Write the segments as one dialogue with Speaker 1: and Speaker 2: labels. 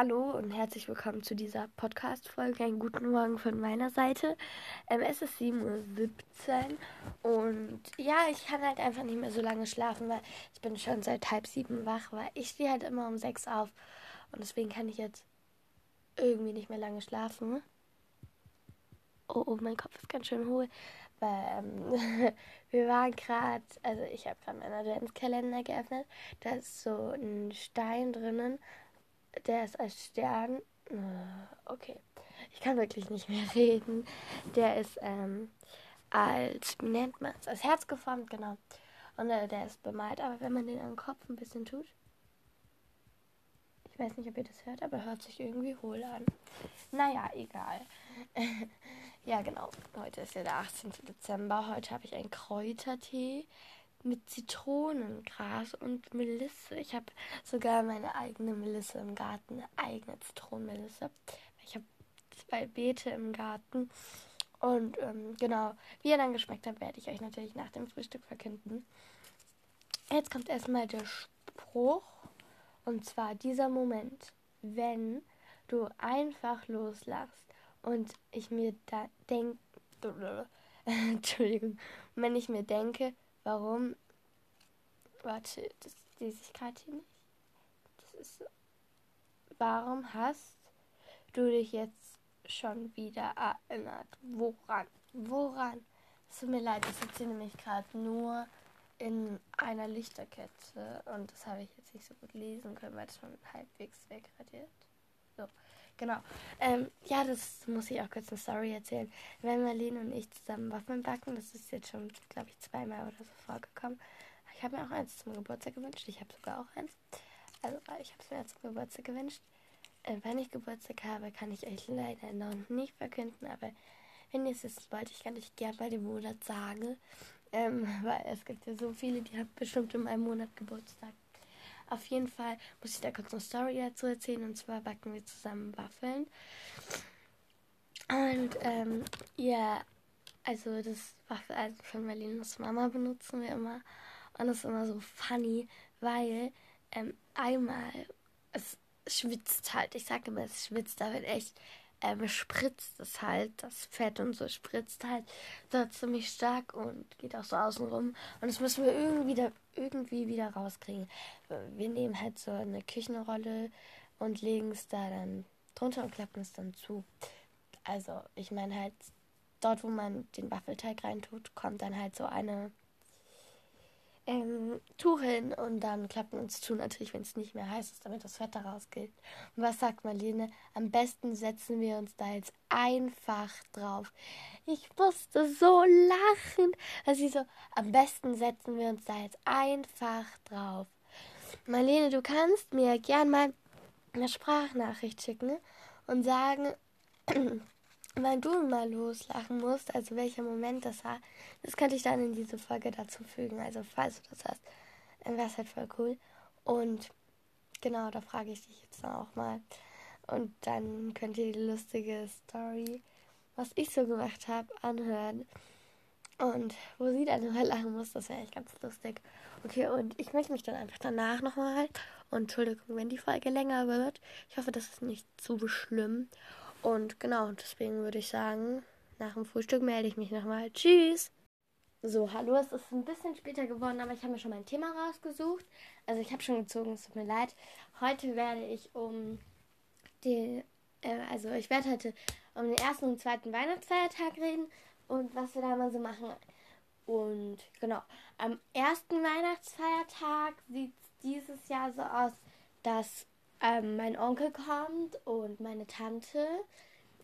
Speaker 1: Hallo und herzlich willkommen zu dieser Podcast-Folge. Einen guten Morgen von meiner Seite. Ähm, es ist 7.17 Uhr und ja, ich kann halt einfach nicht mehr so lange schlafen, weil ich bin schon seit halb sieben wach, weil ich stehe halt immer um sechs auf und deswegen kann ich jetzt irgendwie nicht mehr lange schlafen. Oh, oh mein Kopf ist ganz schön hohl, weil ähm, wir waren gerade, also ich habe gerade meinen Adventskalender geöffnet, da ist so ein Stein drinnen der ist als Stern. Äh, okay. Ich kann wirklich nicht mehr reden. Der ist ähm, als, wie nennt man es? Als Herz geformt, genau. Und äh, der ist bemalt, aber wenn man den am Kopf ein bisschen tut. Ich weiß nicht, ob ihr das hört, aber hört sich irgendwie hohl an. Naja, egal. ja, genau. Heute ist ja der 18. Dezember. Heute habe ich einen Kräutertee mit Zitronengras und Melisse. Ich habe sogar meine eigene Melisse im Garten, eine eigene Zitronenmelisse. Ich habe zwei Beete im Garten. Und ähm, genau, wie er dann geschmeckt hat, werde ich euch natürlich nach dem Frühstück verkünden. Jetzt kommt erstmal der Spruch. Und zwar dieser Moment, wenn du einfach loslachst und ich mir da denke, Entschuldigung, wenn ich mir denke, Warum? Warte, das lese ich gerade hier nicht. Das ist. Warum hast du dich jetzt schon wieder erinnert? Woran? Woran? Es tut mir leid, ich sitze nämlich gerade nur in einer Lichterkette und das habe ich jetzt nicht so gut lesen können, weil es schon halbwegs wegradiert. So, genau. Ähm, ja, das muss ich auch kurz eine Story erzählen. Wenn Marlene und ich zusammen Waffeln backen, das ist jetzt schon, glaube ich, zweimal oder so vorgekommen. Ich habe mir auch eins zum Geburtstag gewünscht. Ich habe sogar auch eins. Also, ich habe es mir zum Geburtstag gewünscht. Äh, wenn ich Geburtstag habe, kann ich euch leider noch nicht verkünden, aber wenn ihr es wissen wollt, ich kann euch gerne bei dem Monat sagen. Ähm, weil es gibt ja so viele, die haben bestimmt in einem Monat Geburtstag. Auf jeden Fall muss ich da kurz eine Story dazu erzählen. Und zwar backen wir zusammen Waffeln. Und ähm, ja, also das Waffeleisen also von Marlenes Mama benutzen wir immer. Und das ist immer so funny, weil ähm, einmal es schwitzt halt. Ich sage immer, es schwitzt, wird echt ähm, spritzt es halt, das Fett und so spritzt halt so ziemlich stark und geht auch so außenrum. Und das müssen wir irgendwie, da, irgendwie wieder rauskriegen. Wir nehmen halt so eine Küchenrolle und legen es da dann drunter und klappen es dann zu. Also, ich meine halt, dort, wo man den Waffelteig reintut, kommt dann halt so eine ähm, Tuch hin und dann klappen wir uns zu, natürlich, wenn es nicht mehr heiß ist, damit das Fett da rausgeht. Und was sagt Marlene? Am besten setzen wir uns da jetzt einfach drauf. Ich musste so lachen. Also sie so, am besten setzen wir uns da jetzt einfach drauf. Marlene, du kannst mir gern mal eine Sprachnachricht schicken und sagen, weil du mal loslachen musst, also welcher Moment das war, das könnte ich dann in diese Folge dazu fügen. Also falls du das hast, dann wäre es halt voll cool. Und genau, da frage ich dich jetzt auch mal. Und dann könnt ihr die lustige Story, was ich so gemacht habe, anhören. Und wo sie dann immer lachen muss, das wäre echt ganz lustig. Okay, und ich möchte mich dann einfach danach nochmal. Und Entschuldigung, wenn die Folge länger wird. Ich hoffe, das ist nicht zu schlimm. Und genau, deswegen würde ich sagen, nach dem Frühstück melde ich mich nochmal. Tschüss! So, hallo, es ist ein bisschen später geworden, aber ich habe mir schon mein Thema rausgesucht. Also ich habe schon gezogen, es tut mir leid. Heute werde ich um die, äh, also ich werde heute um den ersten und zweiten Weihnachtsfeiertag reden und was wir da mal so machen. Und genau, am ersten Weihnachtsfeiertag sieht es dieses Jahr so aus, dass ähm, mein Onkel kommt und meine Tante.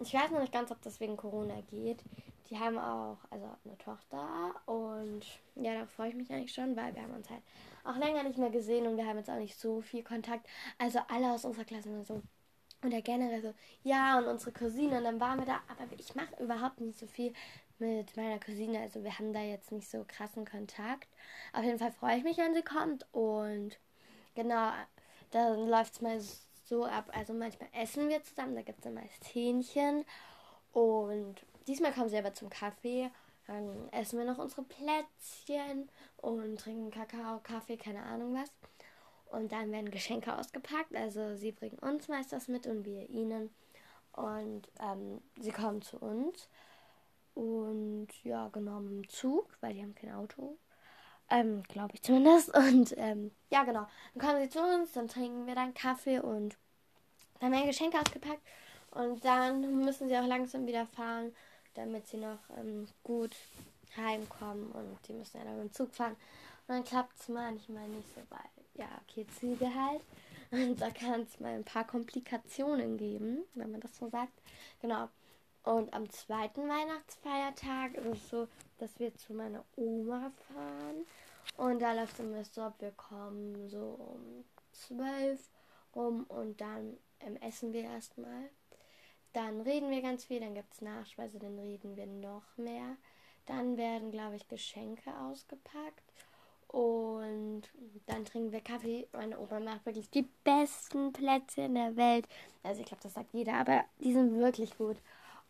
Speaker 1: Ich weiß noch nicht ganz, ob das wegen Corona geht. Die haben auch also eine Tochter und ja, da freue ich mich eigentlich schon, weil wir haben uns halt auch länger nicht mehr gesehen und wir haben jetzt auch nicht so viel Kontakt. Also alle aus unserer Klasse nur so oder generell so, ja, und unsere Cousine, und dann waren wir da, aber ich mache überhaupt nicht so viel mit meiner Cousine, also wir haben da jetzt nicht so krassen Kontakt. Auf jeden Fall freue ich mich, wenn sie kommt und genau, dann läuft es mal so ab. Also manchmal essen wir zusammen, da gibt es dann meist Hähnchen. Und diesmal kommen sie aber zum Kaffee. Dann essen wir noch unsere Plätzchen und trinken Kakao, Kaffee, keine Ahnung was. und dann werden Geschenke ausgepackt. Also sie bringen uns meist was mit und wir ihnen. Und ähm, sie kommen zu uns. Und ja, dem Zug, weil die haben kein Auto. Ähm, glaube ich zumindest. Und ähm, ja, genau. Dann kommen sie zu uns, dann trinken wir dann Kaffee und dann werden Geschenke ausgepackt. Und dann müssen sie auch langsam wieder fahren, damit sie noch ähm, gut heimkommen. Und die müssen ja dann mit dem Zug fahren. Und dann klappt es manchmal nicht so, weil, ja, okay, Züge halt. Und da kann es mal ein paar Komplikationen geben, wenn man das so sagt. Genau. Und am zweiten Weihnachtsfeiertag ist es so, dass wir zu meiner Oma fahren. Und da läuft immer so ab, wir kommen so um zwölf rum und dann ähm, essen wir erstmal. Dann reden wir ganz viel, dann gibt es Nachspeise, dann reden wir noch mehr. Dann werden, glaube ich, Geschenke ausgepackt. Und dann trinken wir Kaffee. Meine Oma macht wirklich die besten Plätze in der Welt. Also ich glaube, das sagt jeder, aber die sind wirklich gut.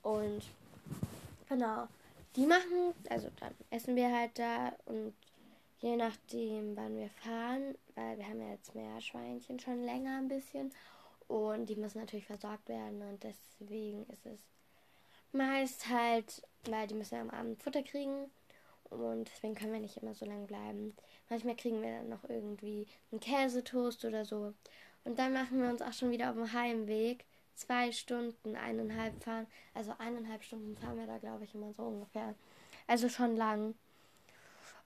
Speaker 1: Und genau, die machen, also dann essen wir halt da und je nachdem, wann wir fahren, weil wir haben ja jetzt Meerschweinchen schon länger ein bisschen und die müssen natürlich versorgt werden und deswegen ist es meist halt, weil die müssen ja am Abend Futter kriegen und deswegen können wir nicht immer so lange bleiben. Manchmal kriegen wir dann noch irgendwie einen Käsetoast oder so. Und dann machen wir uns auch schon wieder auf dem Heimweg. Zwei Stunden, eineinhalb fahren. Also eineinhalb Stunden fahren wir da, glaube ich, immer so ungefähr. Also schon lang.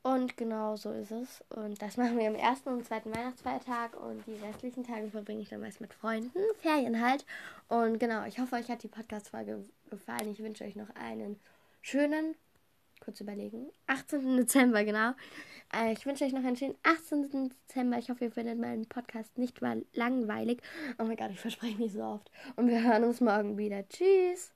Speaker 1: Und genau so ist es. Und das machen wir am ersten und zweiten Weihnachtsfeiertag. Und die restlichen Tage verbringe ich dann meist mit Freunden. Ferien halt. Und genau, ich hoffe, euch hat die Podcast-Folge gefallen. Ich wünsche euch noch einen schönen kurz überlegen. 18. Dezember, genau. Äh, ich wünsche euch noch einen schönen 18. Dezember. Ich hoffe, ihr findet meinen Podcast nicht mal langweilig. Oh mein Gott, ich verspreche mich so oft. Und wir hören uns morgen wieder. Tschüss.